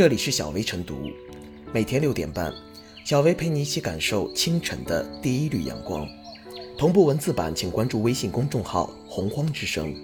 这里是小薇晨读，每天六点半，小薇陪你一起感受清晨的第一缕阳光。同步文字版，请关注微信公众号“洪荒之声”。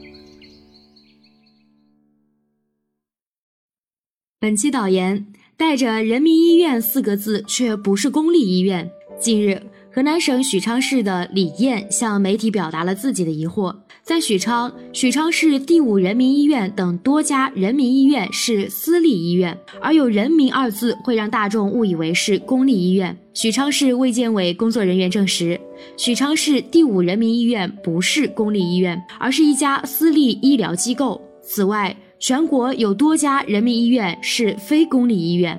本期导言：带着“人民医院”四个字，却不是公立医院。近日。河南省许昌市的李艳向媒体表达了自己的疑惑：在许昌，许昌市第五人民医院等多家人民医院是私立医院，而有“人民”二字会让大众误以为是公立医院。许昌市卫健委工作人员证实，许昌市第五人民医院不是公立医院，而是一家私立医疗机构。此外，全国有多家人民医院是非公立医院。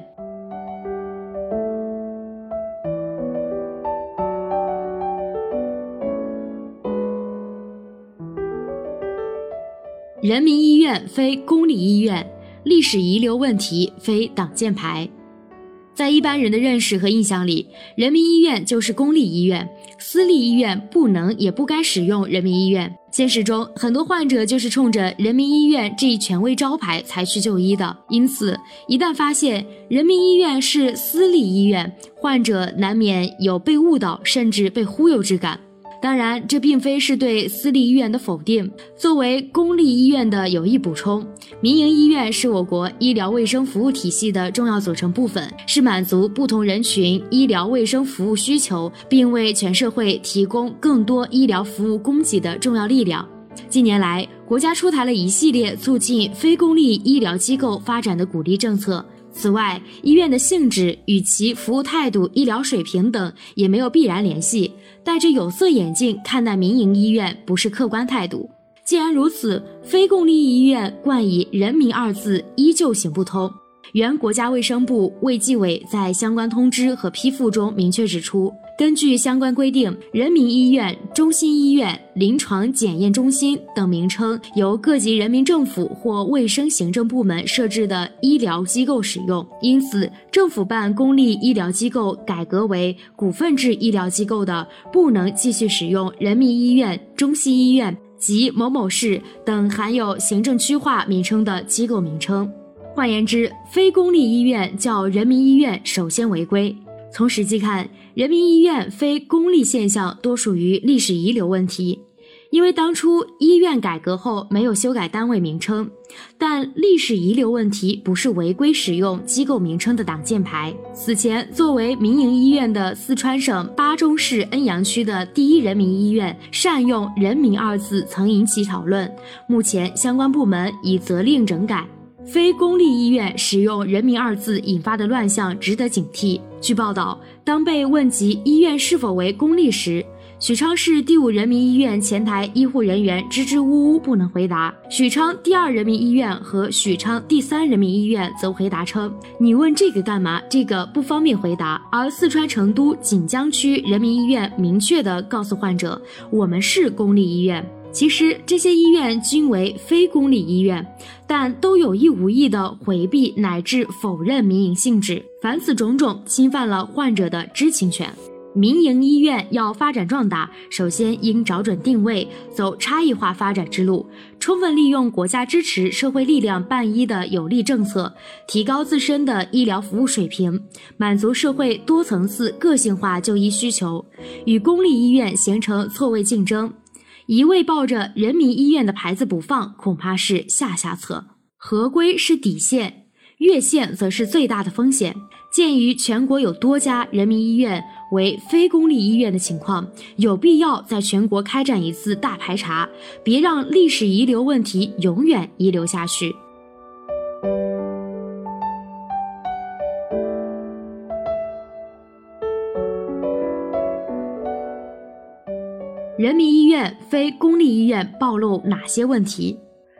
人民医院非公立医院，历史遗留问题非挡箭牌。在一般人的认识和印象里，人民医院就是公立医院，私立医院不能也不该使用人民医院。现实中，很多患者就是冲着人民医院这一权威招牌才去就医的。因此，一旦发现人民医院是私立医院，患者难免有被误导甚至被忽悠之感。当然，这并非是对私立医院的否定。作为公立医院的有益补充，民营医院是我国医疗卫生服务体系的重要组成部分，是满足不同人群医疗卫生服务需求，并为全社会提供更多医疗服务供给的重要力量。近年来，国家出台了一系列促进非公立医疗机构发展的鼓励政策。此外，医院的性质与其服务态度、医疗水平等也没有必然联系。戴着有色眼镜看待民营医院不是客观态度。既然如此，非公立医院冠以“人民”二字依旧行不通。原国家卫生部卫计委在相关通知和批复中明确指出。根据相关规定，人民医院、中心医院、临床检验中心等名称由各级人民政府或卫生行政部门设置的医疗机构使用。因此，政府办公立医疗机构改革为股份制医疗机构的，不能继续使用人民医院、中心医院及某某市等含有行政区划名称的机构名称。换言之，非公立医院叫人民医院，首先违规。从实际看，人民医院非公立现象多属于历史遗留问题，因为当初医院改革后没有修改单位名称。但历史遗留问题不是违规使用机构名称的挡箭牌。此前，作为民营医院的四川省巴中市恩阳区的第一人民医院善用“人民”二字曾引起讨论，目前相关部门已责令整改。非公立医院使用“人民”二字引发的乱象值得警惕。据报道，当被问及医院是否为公立时，许昌市第五人民医院前台医护人员支支吾吾不能回答。许昌第二人民医院和许昌第三人民医院则回答称：“你问这个干嘛？这个不方便回答。”而四川成都锦江区人民医院明确地告诉患者：“我们是公立医院。”其实这些医院均为非公立医院，但都有意无意地回避乃至否认民营性质。凡此种种，侵犯了患者的知情权。民营医院要发展壮大，首先应找准定位，走差异化发展之路，充分利用国家支持社会力量办医的有利政策，提高自身的医疗服务水平，满足社会多层次个性化就医需求，与公立医院形成错位竞争。一味抱着人民医院的牌子不放，恐怕是下下策。合规是底线，越线则是最大的风险。鉴于全国有多家人民医院为非公立医院的情况，有必要在全国开展一次大排查，别让历史遗留问题永远遗留下去。人民医院非公立医院暴露哪些问题？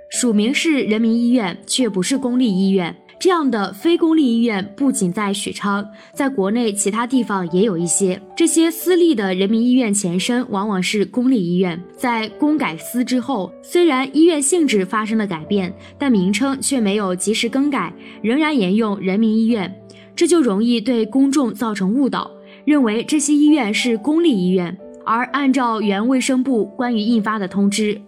署名是人民医院，却不是公立医院，这样的非公立医院不仅在许昌，在国内其他地方也有一些。这些私立的人民医院前身往往是公立医院，在公改私之后，虽然医院性质发生了改变，但名称却没有及时更改，仍然沿用人民医院，这就容易对公众造成误导，认为这些医院是公立医院。而按照原卫生部关于印发的通知，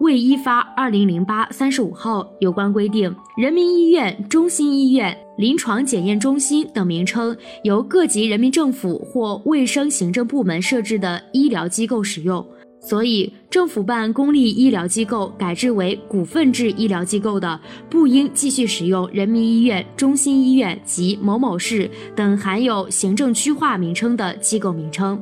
未依发二零零八三十五号有关规定，人民医院、中心医院、临床检验中心等名称由各级人民政府或卫生行政部门设置的医疗机构使用。所以，政府办公立医疗机构改制为股份制医疗机构的，不应继续使用人民医院、中心医院及某某市等含有行政区划名称的机构名称。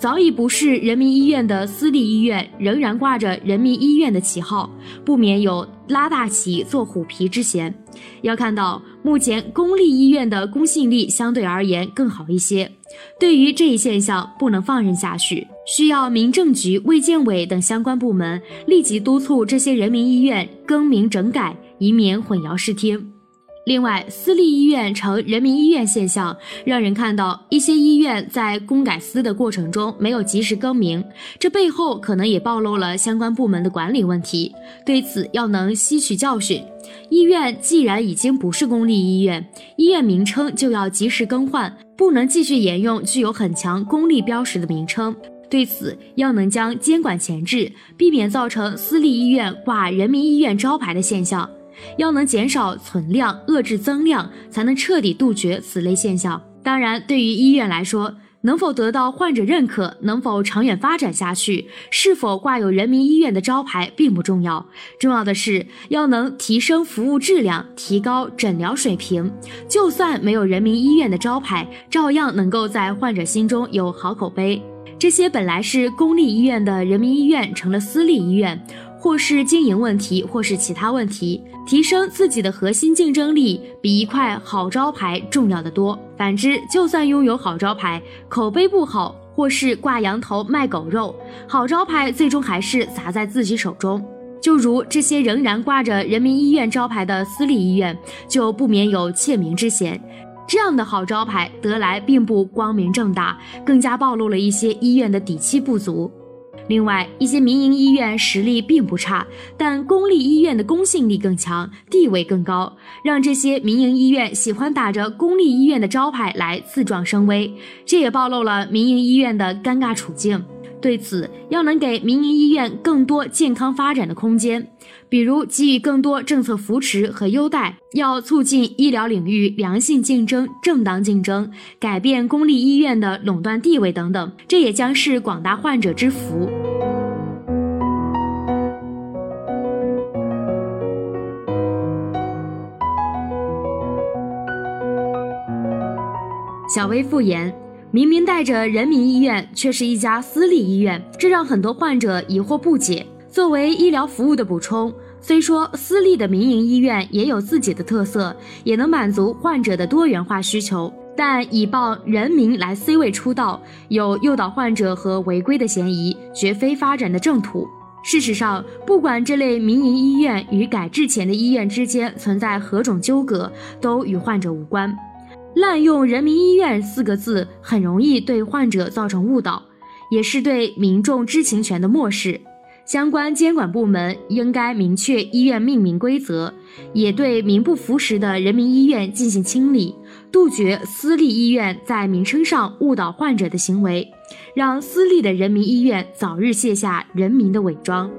早已不是人民医院的私立医院，仍然挂着人民医院的旗号，不免有拉大旗做虎皮之嫌。要看到，目前公立医院的公信力相对而言更好一些。对于这一现象，不能放任下去，需要民政局、卫健委等相关部门立即督促这些人民医院更名整改，以免混淆视听。另外，私立医院成人民医院现象，让人看到一些医院在公改私的过程中没有及时更名，这背后可能也暴露了相关部门的管理问题。对此，要能吸取教训。医院既然已经不是公立医院，医院名称就要及时更换，不能继续沿用具有很强公立标识的名称。对此，要能将监管前置，避免造成私立医院挂人民医院招牌的现象。要能减少存量，遏制增量，才能彻底杜绝此类现象。当然，对于医院来说，能否得到患者认可，能否长远发展下去，是否挂有人民医院的招牌并不重要，重要的是要能提升服务质量，提高诊疗水平。就算没有人民医院的招牌，照样能够在患者心中有好口碑。这些本来是公立医院的人民医院，成了私立医院。或是经营问题，或是其他问题，提升自己的核心竞争力比一块好招牌重要的多。反之，就算拥有好招牌，口碑不好，或是挂羊头卖狗肉，好招牌最终还是砸在自己手中。就如这些仍然挂着人民医院招牌的私立医院，就不免有窃名之嫌。这样的好招牌得来并不光明正大，更加暴露了一些医院的底气不足。另外，一些民营医院实力并不差，但公立医院的公信力更强，地位更高，让这些民营医院喜欢打着公立医院的招牌来自壮声威，这也暴露了民营医院的尴尬处境。对此，要能给民营医院更多健康发展的空间，比如给予更多政策扶持和优待，要促进医疗领域良性竞争、正当竞争，改变公立医院的垄断地位等等，这也将是广大患者之福。小微复言。明明带着人民医院，却是一家私立医院，这让很多患者疑惑不解。作为医疗服务的补充，虽说私立的民营医院也有自己的特色，也能满足患者的多元化需求，但以报人民来 C 位出道，有诱导患者和违规的嫌疑，绝非发展的正途。事实上，不管这类民营医院与改制前的医院之间存在何种纠葛，都与患者无关。滥用“人民医院”四个字，很容易对患者造成误导，也是对民众知情权的漠视。相关监管部门应该明确医院命名规则，也对名不符实的人民医院进行清理，杜绝私立医院在名称上误导患者的行为，让私立的人民医院早日卸下人民的伪装。